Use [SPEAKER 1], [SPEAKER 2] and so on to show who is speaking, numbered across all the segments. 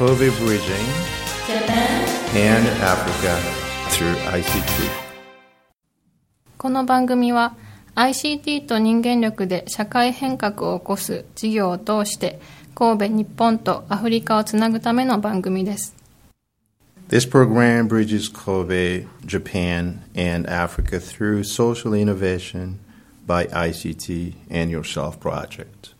[SPEAKER 1] Kobe Bridging and Africa through ICT.
[SPEAKER 2] この番組は ICT と人間力で社会変革を起こす事業を通して神戸、日本とアフリカをつなぐための番組です。
[SPEAKER 1] This program bridges Kobe, Japan, and Africa through social innovation by ICT and Yourself Project.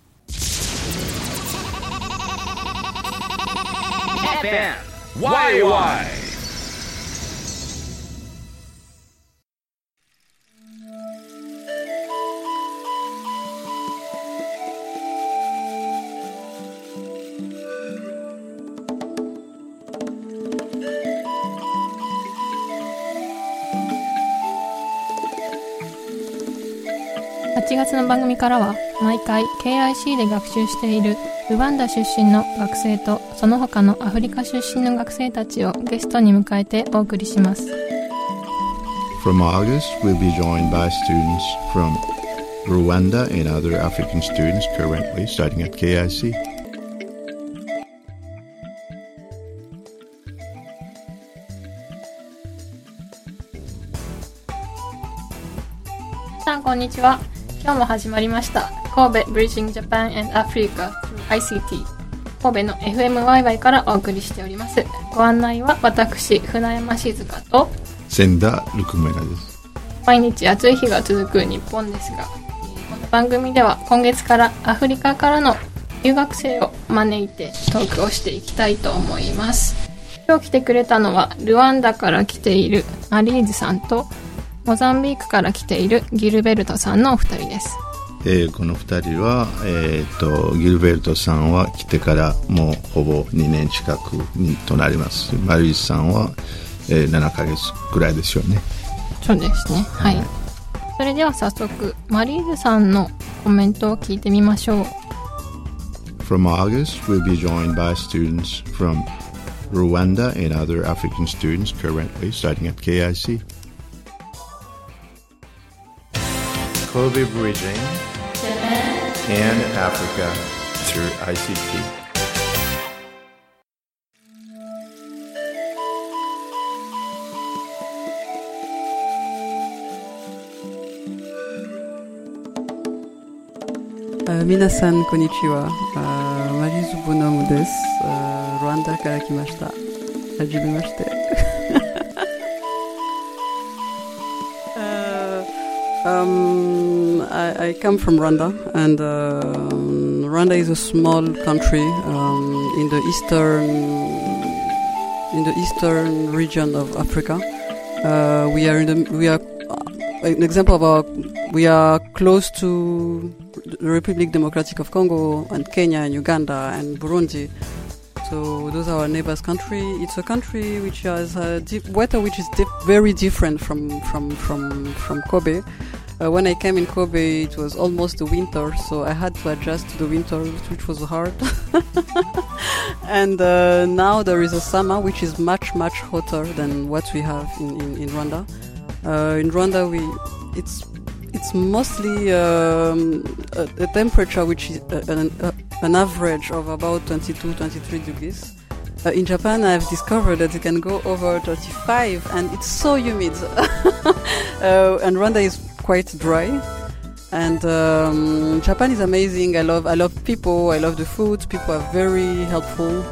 [SPEAKER 3] FM YY
[SPEAKER 2] 8月の番組からは毎回 KIC で学習しているルワンダ出身の学生とその他のアフリカ出身の学生たちをゲストに迎えてお送りします。
[SPEAKER 1] From August, we'll be joined by students from Rwanda and other African students currently studying at KIC.
[SPEAKER 2] 皆さんこんにちは。今日も始まりました。神戸 Bridging Japan and Africa ICT 神戸の FMYY からお送りしております。ご案内は私、船山静香と
[SPEAKER 1] Senda Lukumena です。
[SPEAKER 2] 毎日暑い日が続く日本ですが、えーこの番組では今月からアフリカからの留学生を招いてトークをしていきたいと思います。今日来てくれたのはルワンダから来ているマリーズさんとモザンビークから来ているギルベルトさんのお二人です。
[SPEAKER 1] えーこの2人は、えー、とギルベルトさんは来てからもうほぼ2年近くにとなりますマリーさんは、えー7ヶ月ぐらいですよね
[SPEAKER 2] そうですね。はい。それでは早速、マリーズさんのコメントを聞いてみましょう。
[SPEAKER 1] From August, we'll be joined by students from Rwanda and other African students currently studying at KIC. Kobe Bridging and Africa through ICT.
[SPEAKER 4] あ皆さんこんにちはあマリーズ・ボノムですあルワンダから来ましたはじめまして Um, I, I come from Rwanda, and uh, Rwanda is a small country um, in the eastern in the eastern region of Africa. Uh, we are in the we are uh, an example of our we are close to the Republic Democratic of Congo and Kenya and Uganda and Burundi. So those are our neighbors' country. It's a country which has a di- weather which is very different from from from from Kobe. Uh, when I came in Kobe, it was almost the winter, so I had to adjust to the winter, which was hard. and uh, now there is a summer which is much much hotter than what we have in in, in Rwanda. Uh, in Rwanda, we it's it's mostly um, a, a temperature which is uh, an, uh, an average of about 22 23 degrees. Uh, in Japan, I've discovered that it can go over 35, and it's so humid. uh, and Rwanda is quite dry. And um, Japan is amazing. I love, I love people. I love the food. People are very helpful.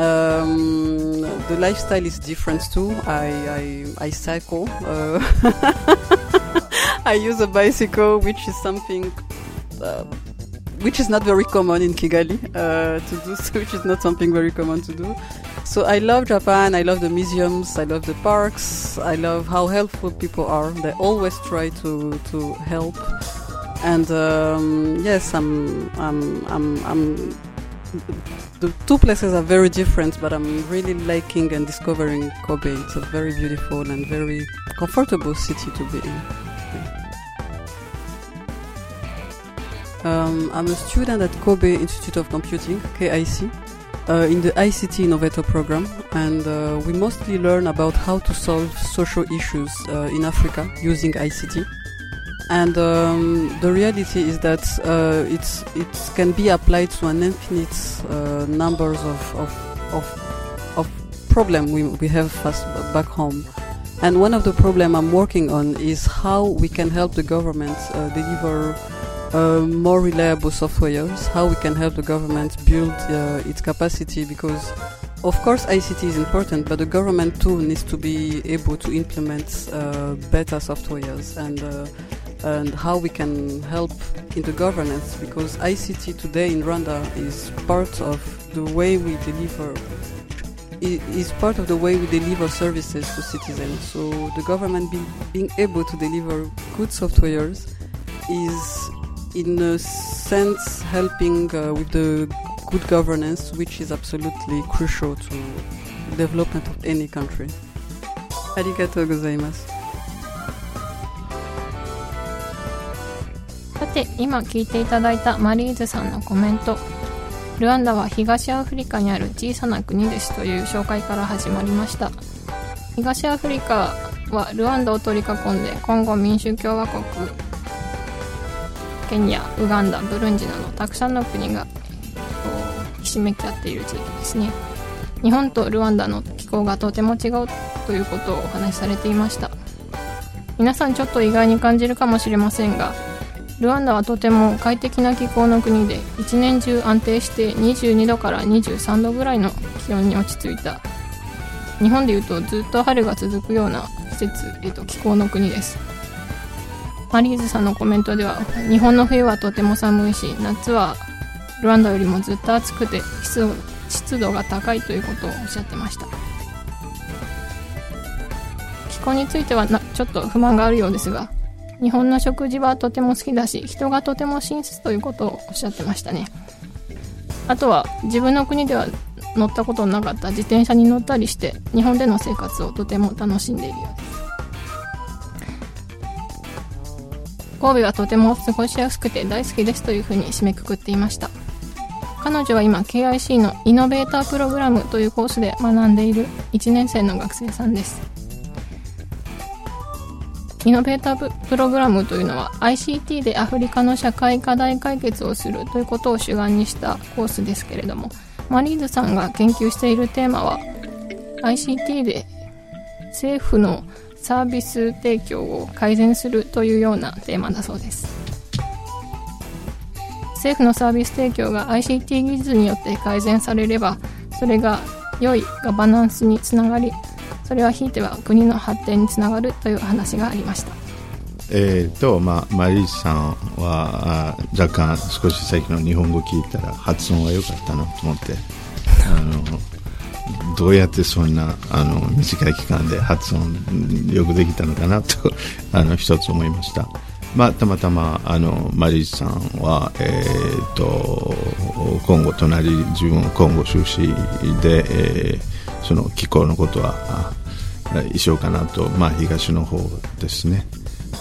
[SPEAKER 4] Um, the lifestyle is different too. I, I, I cycle. Uh, I use a bicycle, which is something uh, which is not very common in Kigali uh, to do, so which is not something very common to do. So I love Japan. I love the museums. I love the parks. I love how helpful people are. They always try to to help. And um, yes, I'm I'm I'm. I'm the two places are very different, but I'm really liking and discovering Kobe. It's a very beautiful and very comfortable city to be in. Um, I'm a student at Kobe Institute of Computing, KIC, uh, in the ICT Innovator program, and uh, we mostly learn about how to solve social issues uh, in Africa using ICT. And um, the reality is that uh, it's, it can be applied to an infinite uh, numbers of, of of of problem we, we have back home. And one of the problem I'm working on is how we can help the government uh, deliver more reliable softwares, how we can help the government build uh, its capacity because of course ICT is important, but the government too needs to be able to implement uh, better softwares and uh, and how we can help in the governance because ICT today in Rwanda is part of the way we deliver is part of the way we deliver services to citizens. So the government be, being able to deliver good softwares is, in a sense, helping uh, with the good governance, which is absolutely crucial to the development of any country. Arigatou gozaimasu.
[SPEAKER 2] さて今聞いていただいたマリーズさんのコメントルワンダは東アフリカにある小さな国ですという紹介から始まりました東アフリカはルワンダを取り囲んでコンゴ民主共和国ケニアウガンダブルンジなどたくさんの国がひしめき合っている地域ですね。日本とルワンダの気候がとても違うということをお話しされていました。皆さんちょっと意外に感じるかもしれませんがルワンダはとても快適な気候の国で一年中安定して22度から23度ぐらいの気温に落ち着いた。日本でいうとずっと春が続くような季節、えっと、気候の国です。マリーズさんのコメントでは日本の冬はとても寒いし夏はルワンダよりもずっと暑くて湿度湿度が高いということをおっしゃってました。気候についてはなちょっと不満があるようですが日本の食事はとても好きだし人がとても親切ということをおっしゃってましたね。あとは自分の国では乗ったことのなかった自転車に乗ったりして日本での生活をとても楽しんでいるようです。神戸はとても過ごしやすくて大好きですというふうに締めくくっていました。彼女は今 KIC のイノベータープログラムというコースで学んでいる1年生の学生さんです。イノベータープログラムというのは ICT でアフリカの社会課題解決をするということを主眼にしたコースですけれどもマリーズさんが研究しているテーマは ICT で政府のサービス提供を改善するというようなテーマだそうです政府のサービス提供が ICT 技術によって改善されればそれが良いガバナンスにつながりそれはひいては国の発展につながるという話がありました。
[SPEAKER 1] えーとまあ、マリーさんは若干少し最近の日本語聞いたら発音が良かったなと思ってあのどうやってそんなあの短い期間で発音よくできたのかなと あの一つ思いました、まあ、たまたまあのマリーさんは、えーと、今後隣自分今後出身で、えー、その気候のことは一緒かなと、まあ、東の方ですね、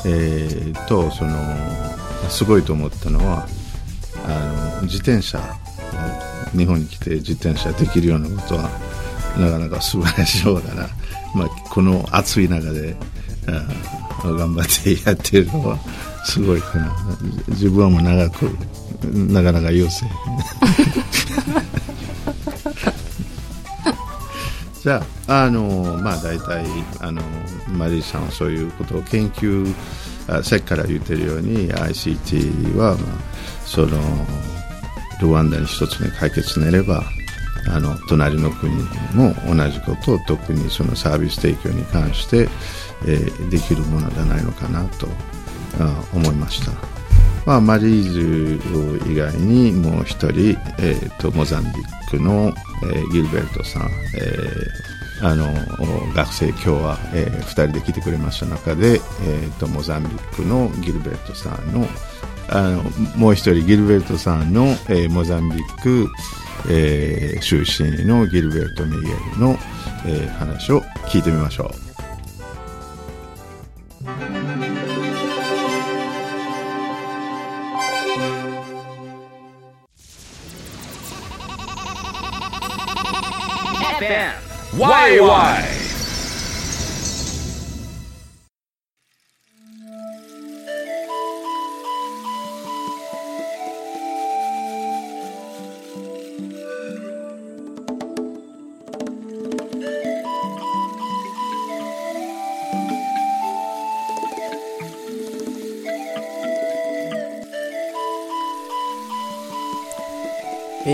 [SPEAKER 1] えー、とそのすごいと思ったのはあの自転車日本に来て自転車できるようなことはなかなか素晴らしいようだな、まあ、この暑い中で頑張ってやってるのはすごいかな。自分はもう長くなかなか余生 じゃあ、あのまあ、大体あのマリーさんはそういうことを研究さっきから言ってるように ICT は、まあ、そのルワンダに一つに解決なればあの隣の国も同じことを特にそのサービス提供に関して、えー、できるものじゃないのかなと思いました。まあ、マリーズ以外にもう一人、えーと、モザンビックの、えー、ギルベルトさん、えー、あの学生今日は、え、2人で来てくれました中で、えーと、モザンビックのギルベルトさんのあのもう一人ギルベルトさんの、え、モザンビック、えー、終身のギルベルト・ミゲルの、えー、話を聞いてみましょう。
[SPEAKER 3] Why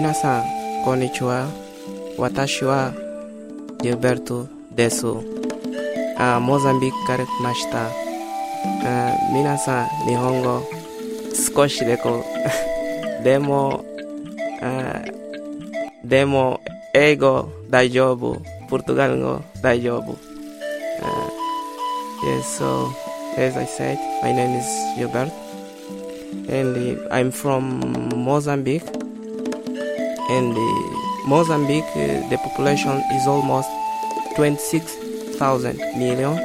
[SPEAKER 5] 皆さん、こんにちは。私は、ギルベルトです。あモザンビークから来ました。あ皆さん、日本語、少しでこう、でも、あでも、英語大丈夫。ポルトガル語大丈夫。あ yes, so, as I said, my name is Gilberto. And uh, I'm from Mozambique. And Mozambique, uh, the population is almost 26,000 million.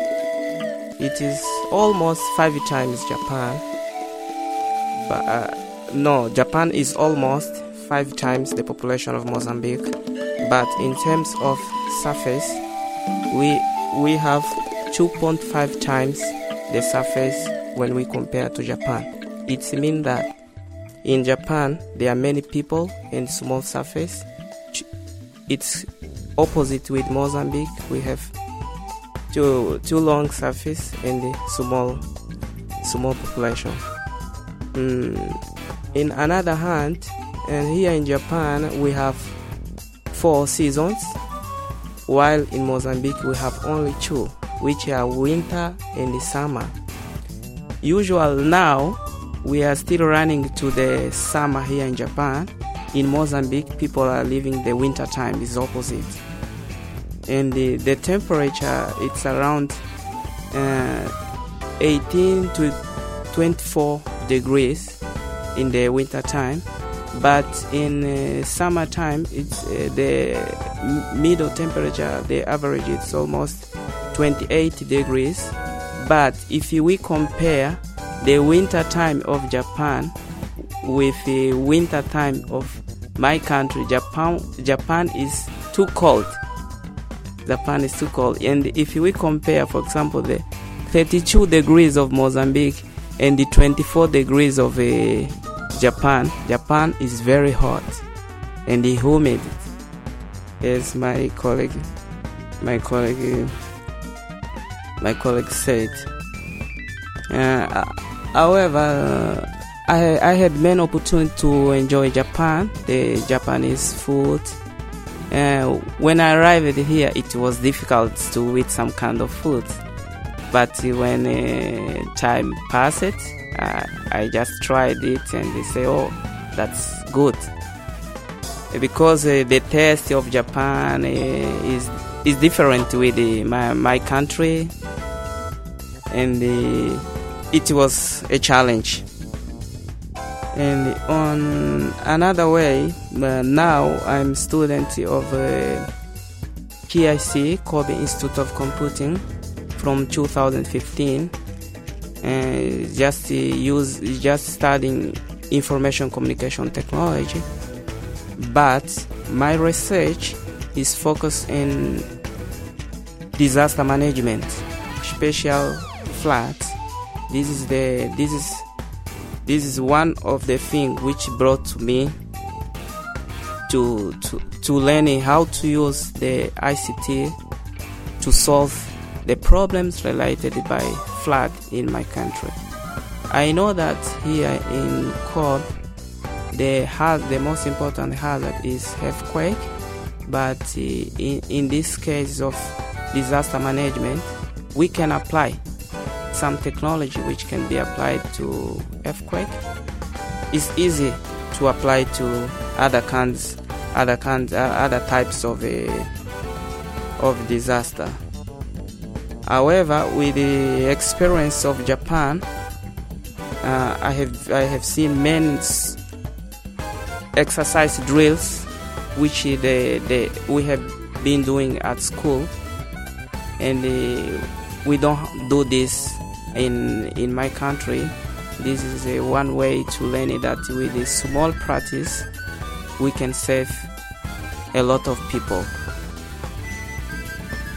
[SPEAKER 5] It is almost five times Japan. But uh, no, Japan is almost five times the population of Mozambique. But in terms of surface, we we have 2.5 times the surface when we compare to Japan. It means that in Japan there are many people and small surface. It's opposite with Mozambique. We have too too long surface and small small population. Mm, In another hand, and here in Japan we have four seasons, while in Mozambique we have only two, which are winter and the summer. Usual now, we are still running to the summer here in Japan. In Mozambique, people are living the winter time is opposite, and the, the temperature it's around uh, 18 to 24 degrees in the winter time. But in uh, summertime it's uh, the middle temperature the average is almost 28 degrees. But if we compare the winter time of japan with the winter time of my country japan japan is too cold japan is too cold and if we compare for example the 32 degrees of mozambique and the 24 degrees of uh, Japan. Japan is very hot and humid. As my colleague, my colleague, my colleague said. Uh, however, I, I had many opportunity to enjoy Japan, the Japanese food. Uh, when I arrived here, it was difficult to eat some kind of food. But when uh, time passed uh, i just tried it and they say oh that's good. Because uh, the taste of japan uh, is is different with uh, my, my country. And uh, it was a challenge. And on another way now i'm student of uh, kic kobe institute of computing from 2015 and just uh, use just studying information communication technology. But my research is focused in disaster management special floods this is the this is this is one of the things which brought me to to to learning how to use the ICT to solve the problems related by flood in my country. I know that here in Kobe, the haz- the most important hazard is earthquake, but uh, in, in this case of disaster management, we can apply some technology which can be applied to earthquake. It's easy to apply to other kinds, other kinds, uh, other types of uh, of disaster. However, with the experience of Japan, uh, I have I have seen many s- exercise drills, which the, the we have been doing at school, and uh, we don't do this in in my country. This is a one way to learn it that with a small practice, we can save a lot of people.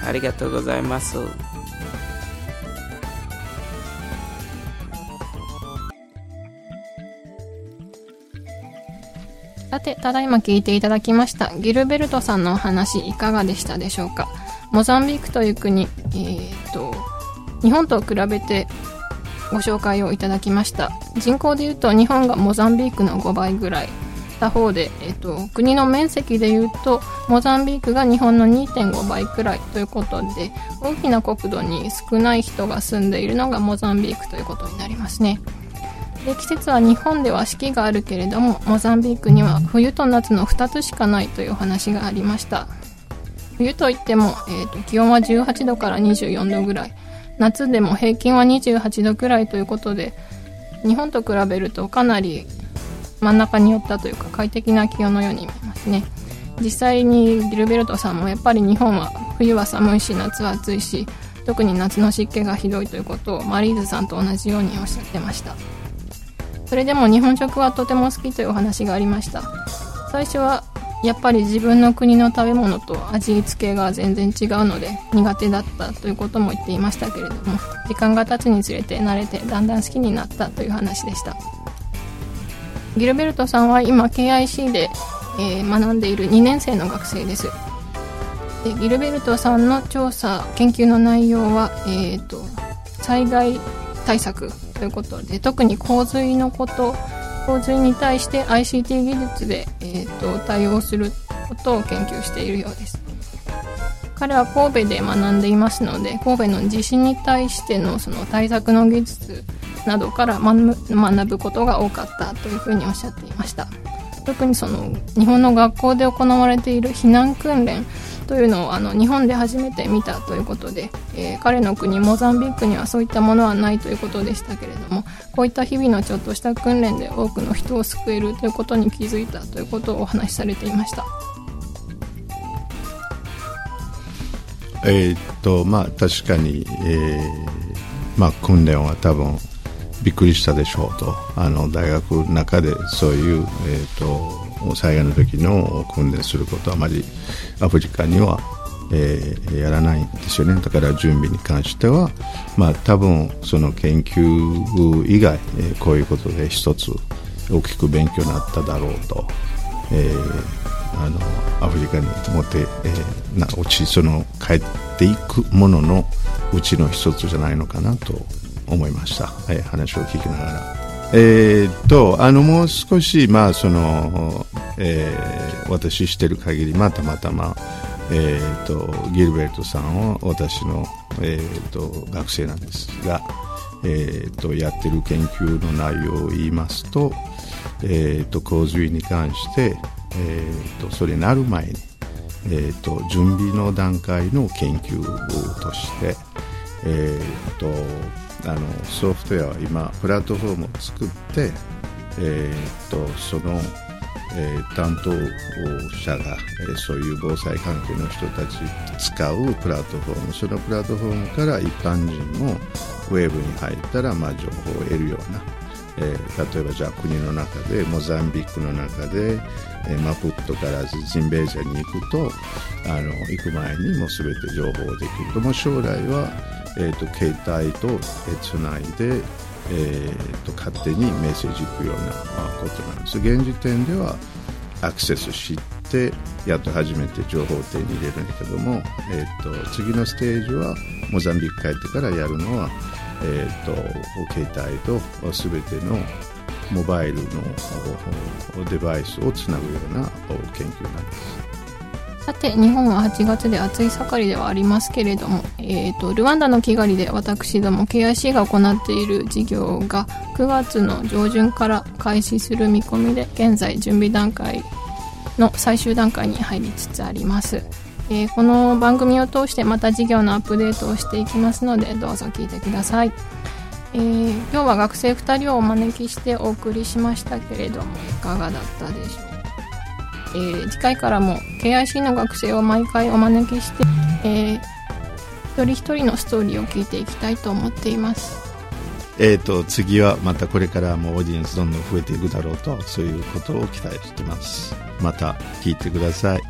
[SPEAKER 5] ありがとうございます。
[SPEAKER 2] さて、ただいま聞いていただきました。ギルベルトさんのお話いかがでしたでしょうかモザンビークという国、えー、と、日本と比べてご紹介をいただきました。人口で言うと日本がモザンビークの5倍ぐらい。他方で、えっと、国の面積でいうとモザンビークが日本の2.5倍くらいということで大きな国土に少ない人が住んでいるのがモザンビークということになりますねで季節は日本では四季があるけれどもモザンビークには冬と夏の2つしかないというお話がありました冬といっても、えーと、気温は18度から24度ぐらい夏でも平均は28度くらいということで日本と比べるとかなり真ん中に寄ったというか快適な気温のように見えますね。実際にギルベルトさんもやっぱり日本は冬は寒いし夏は暑いし特に夏の湿気がひどいということをマリーズさんと同じようにおっしゃってました。それでも日本食はとても好きというお話がありました。最初はやっぱり自分の国の食べ物と味付けが全然違うので苦手だったということも言っていましたけれども時間が経つにつれて慣れてだんだん好きになったという話でした。ギルベルトさんは今 KIC で、えー、学んでいる2年生の学生です。でギルベルトさんの調査研究の内容は、えーと、災害対策ということで特に洪水のこと洪水に対して ICT 技術で、えーと、対応することを研究しているようです。彼は神戸で学んでいますので神戸の地震に対してのその対策の技術などから学ぶことが多かったというふうにおっしゃっていました。特にその日本の学校で行われている避難訓練というのをあの日本で初めて見たということで、えー、彼の国モザンビークにはそういったものはないということでしたけれどもこういった日々のちょっとした訓練で多くの人を救えるということに気づいたということをお話しされていました。
[SPEAKER 1] えー、っとまあ確かに、えーまあ、訓練は多分びっくりしたでしょうと。あの大学の中でそういう、えーと、災害の時の訓練することはあまりアフリカには、えー、やらないんですよね。だから準備に関しては、まあ、多分その研究以外、えー、こういうことで一つ大きく勉強になっただろうと、えー、あのアフリカに持って、えー、な落ちその帰っていくもののうちの一つじゃないのかなと思いました、はい、話を聞きながら。えー、とあのもう少し、まあそのえー、私してる限り、まあ、たまたま、えーと、ギルベルトさんは私の、えーと、学生なんですが、えーと、やってる研究の内容を言いますと,、えー、と洪水に関して、えー、とそれなる前に、えー、と準備の段階の研究として、えー、とあのソフトウェアは今プラットフォームを作って、えー、とその、えー、担当者が、えー、そういう防災関係の人たち使うプラットフォームそのプラットフォームから一般人もウェブに入ったら、まあ、情報を得るような、えー、例えばじゃあ国の中でモザンビークの中で、えー、マプットからジンベージャに行くとあの行く前にもう全て情報できると。も将来はえーと、携帯とつないで、えーと、勝手にメッセージ行くようなことなんです現時点ではアクセスしてやっと初めて情報を手に入れるんだけども、えーと、次のステージはモザンビーク帰ってからやるのは、えー、と携帯と全てのモバイルのデバイスをつなぐような研究なんです。
[SPEAKER 2] さて日本は8月で暑い盛りではありますけれども、えーと、ルワンダのキガリで私ども KIC が行っている事業が9月の上旬から開始する見込みで現在準備段階の最終段階に入りつつあります、えー、この番組を通してまた事業のアップデートをしていきますのでどうぞ聞いてください、えー、今日は学生2人をお招きしてお送りしましたけれどもいかがだったでしょうか？えー、次回からも KIC の学生を毎回お招きして、えー、一人一人のストーリーを聞いていきたいと思っています。
[SPEAKER 1] えーと、次はまたこれからもオーディエンスどんどん増えていくだろうとそういうことを期待してます。また聞いてください。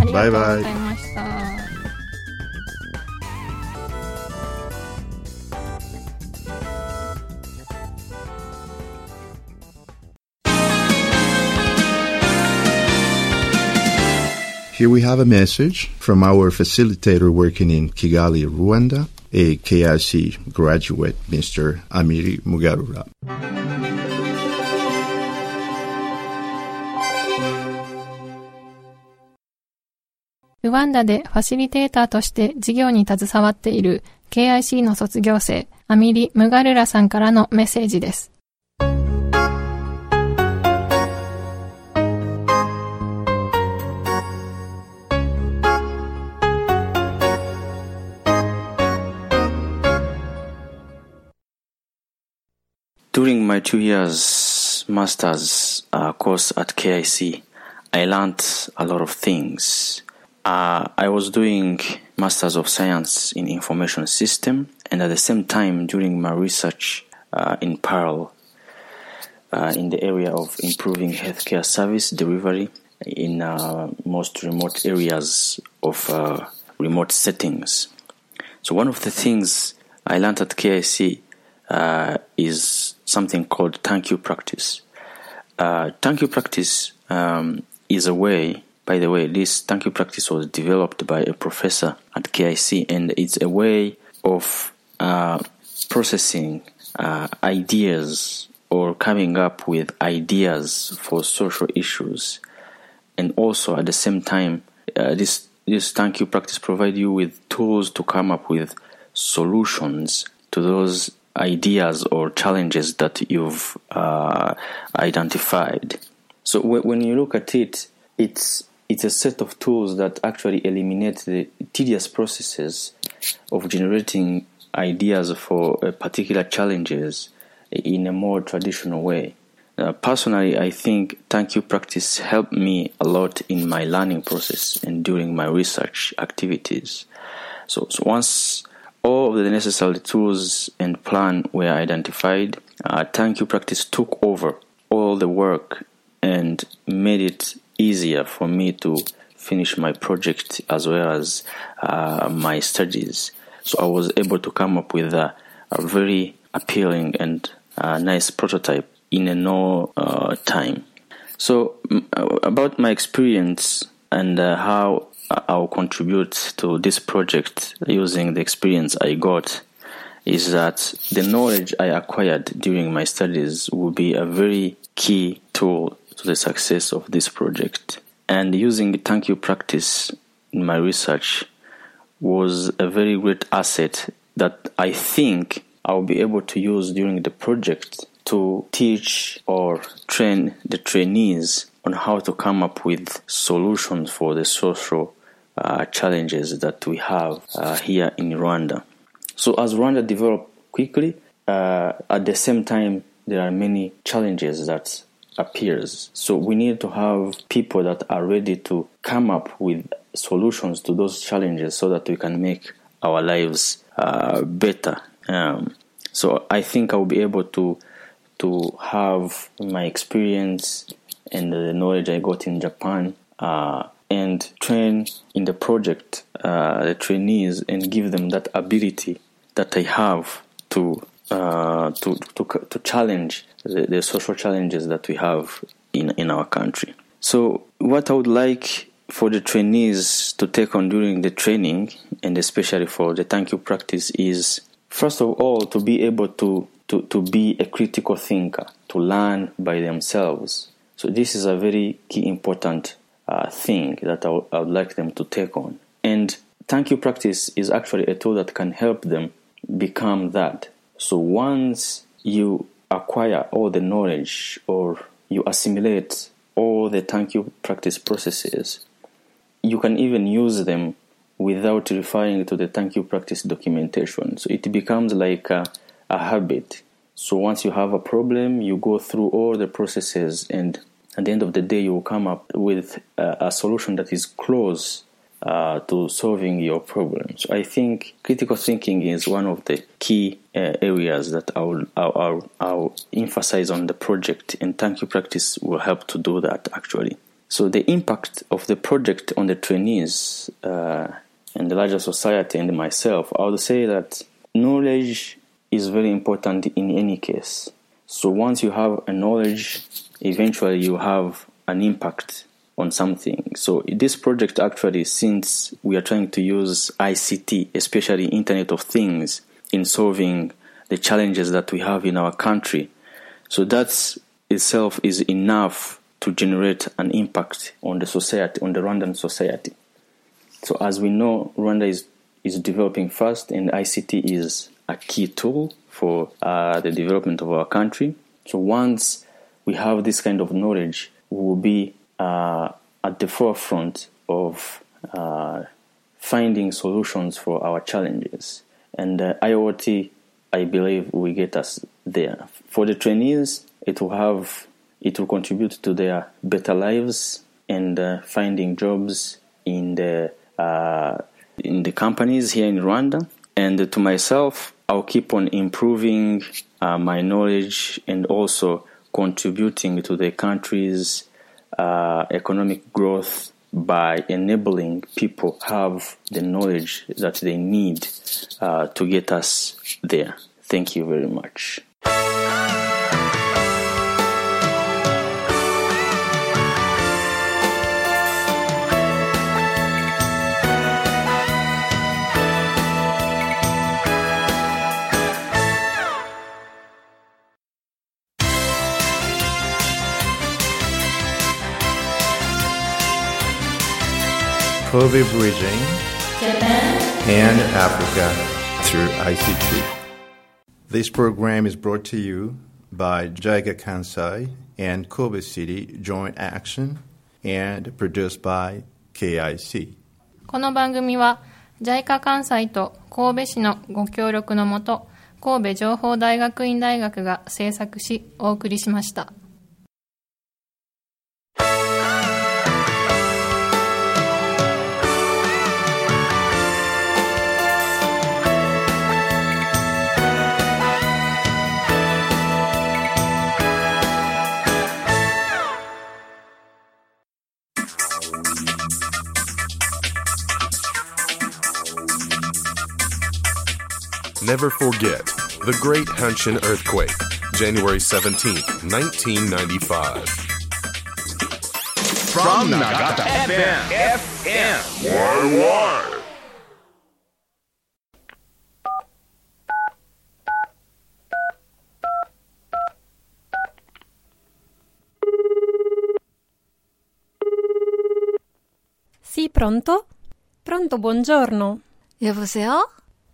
[SPEAKER 2] ありがとうございました。バイバイ
[SPEAKER 1] Here we have a message from our facilitator working in Kigali, Rwanda, a KIC graduate, Mr. Amiri Mugarura.
[SPEAKER 2] Rwanda でファシリテーターとして事業に携わっている KIC の卒業生、アミリ・ムガルラさんからのメッセージです。
[SPEAKER 6] During my two years master's uh, course at KIC, I learned a lot of things. Uh, I was doing Masters of Science in Information System, and at the same time, during my research uh, in parallel uh, in the area of improving healthcare service delivery in uh, most remote areas of uh, remote settings. So one of the things I learned at KIC is something called thank you practice. Uh, thank you practice um, is a way. By the way, this thank you practice was developed by a professor at KIC, and it's a way of uh, processing uh, ideas or coming up with ideas for social issues, and also at the same time, uh, this this thank you practice provide you with tools to come up with solutions to those ideas or challenges that you've uh, identified. So w- when you look at it, it's it's a set of tools that actually eliminate the tedious processes of generating ideas for uh, particular challenges in a more traditional way. Uh, personally, I think thank you practice helped me a lot in my learning process and during my research activities. So, so once all of the necessary tools and plan were identified, uh, thank you practice took over all the work and made it easier for me to finish my project as well as uh, my studies. So I was able to come up with a, a very appealing and uh, nice prototype in a no uh, time. So m- about my experience and uh, how I'll contribute to this project using the experience I got is that the knowledge I acquired during my studies will be a very key tool to the success of this project. And using thank you practice in my research was a very great asset that I think I'll be able to use during the project to teach or train the trainees on how to come up with solutions for the social uh, challenges that we have uh, here in Rwanda. So as Rwanda developed quickly, uh, at the same time there are many challenges that appears. So we need to have people that are ready to come up with solutions to those challenges so that we can make our lives uh, better. Um, so I think I will be able to to have my experience and the knowledge I got in Japan uh, and train in the project uh, the trainees and give them that ability that they have to uh, to, to to challenge the, the social challenges that we have in in our country. So what I would like for the trainees to take on during the training and especially for the thank you practice is first of all to be able to to, to be a critical thinker, to learn by themselves. So this is a very key important uh, thing that I would- would like them to take on. And thank you practice is actually a tool that can help them become that. So once you acquire all the knowledge or you assimilate all the thank you practice processes, you can even use them without referring to the thank you practice documentation. So it becomes like a, a habit. So once you have a problem, you go through all the processes, and at the end of the day, you will come up with a, a solution that is close uh, to solving your problem. So I think critical thinking is one of the key uh, areas that I'll, I'll, I'll emphasize on the project, and thank you practice will help to do that actually. So the impact of the project on the trainees uh, and the larger society and myself, I would say that knowledge is very important in any case. So once you have a knowledge, eventually you have an impact on something. So this project actually, since we are trying to use ICT, especially Internet of Things, in solving the challenges that we have in our country, so that itself is enough to generate an impact on the society, on the Rwandan society. So as we know, Rwanda is is developing fast, and ICT is a key tool for uh, the development of our country. So once we have this kind of knowledge, we will be uh, at the forefront of uh, finding solutions for our challenges. And uh, IoT, I believe, will get us there. For the trainees, it will have it will contribute to their better lives and uh, finding jobs in the uh, in the companies here in Rwanda. And to myself, I'll keep on improving uh, my knowledge and also contributing to the country's uh, economic growth by enabling people have the knowledge that they need uh, to get us there. Thank you very much.
[SPEAKER 1] Kobe Bridging and Africa through ICT. This program is brought to you by JICA Kansai and Kobe City Joint Action and produced by KIC.
[SPEAKER 2] この番組は JICA 関西と神戸市のご協力のもと神戸情報大学院大学が制作しお送りしました。
[SPEAKER 3] Never forget the Great Hanshin Earthquake, January 17, 1995.
[SPEAKER 7] From Nagata FM, FM. YY.
[SPEAKER 8] 「Sì, pronto? Pronto, buongiorno.
[SPEAKER 9] 여보세요?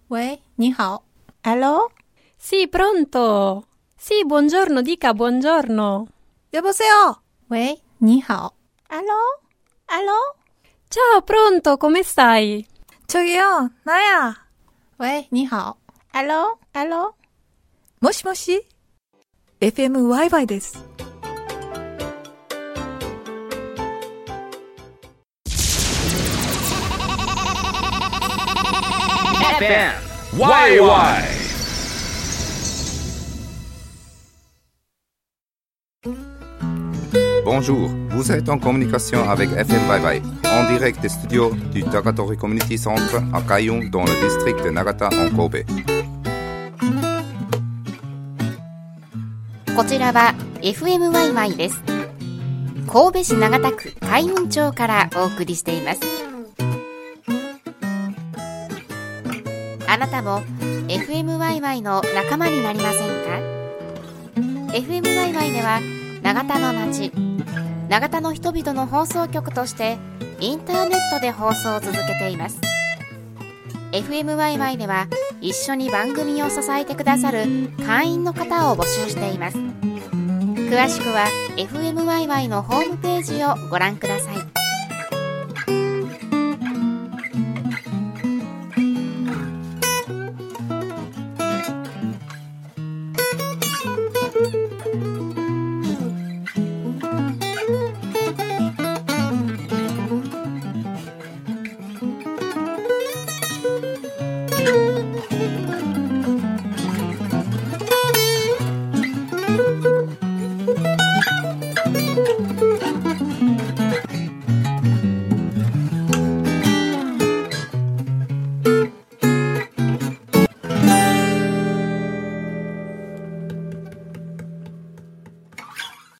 [SPEAKER 9] 왜? 니하오. 알로?
[SPEAKER 8] Sì, pronto. Sì, buongiorno, dica buongiorno.
[SPEAKER 9] 여보세요? 왜? 니하오. 알로? 알로?
[SPEAKER 8] Ciao, pronto, come stai?
[SPEAKER 9] 저기요, 나야. 왜? 니하오. 알로? 알로? 모시모시. FM 와이와이 です.
[SPEAKER 7] FM
[SPEAKER 10] Bonjour, vous êtes en communication avec FM Bye Bye, en direct des studios du Tagatori Community Center à Kayun dans le district de Nagata en Kobe.
[SPEAKER 11] こちらは FMYY です。神戸市長田区海雲町からお送りしています。あなたも FMYY の仲間になりませんか ?FMYY では長田の町、永田の人々の放送局としてインターネットで放送を続けています。FMYY では一緒に番組を支えてくださる会員の方を募集しています。詳しくは FMYY のホームページをご覧ください。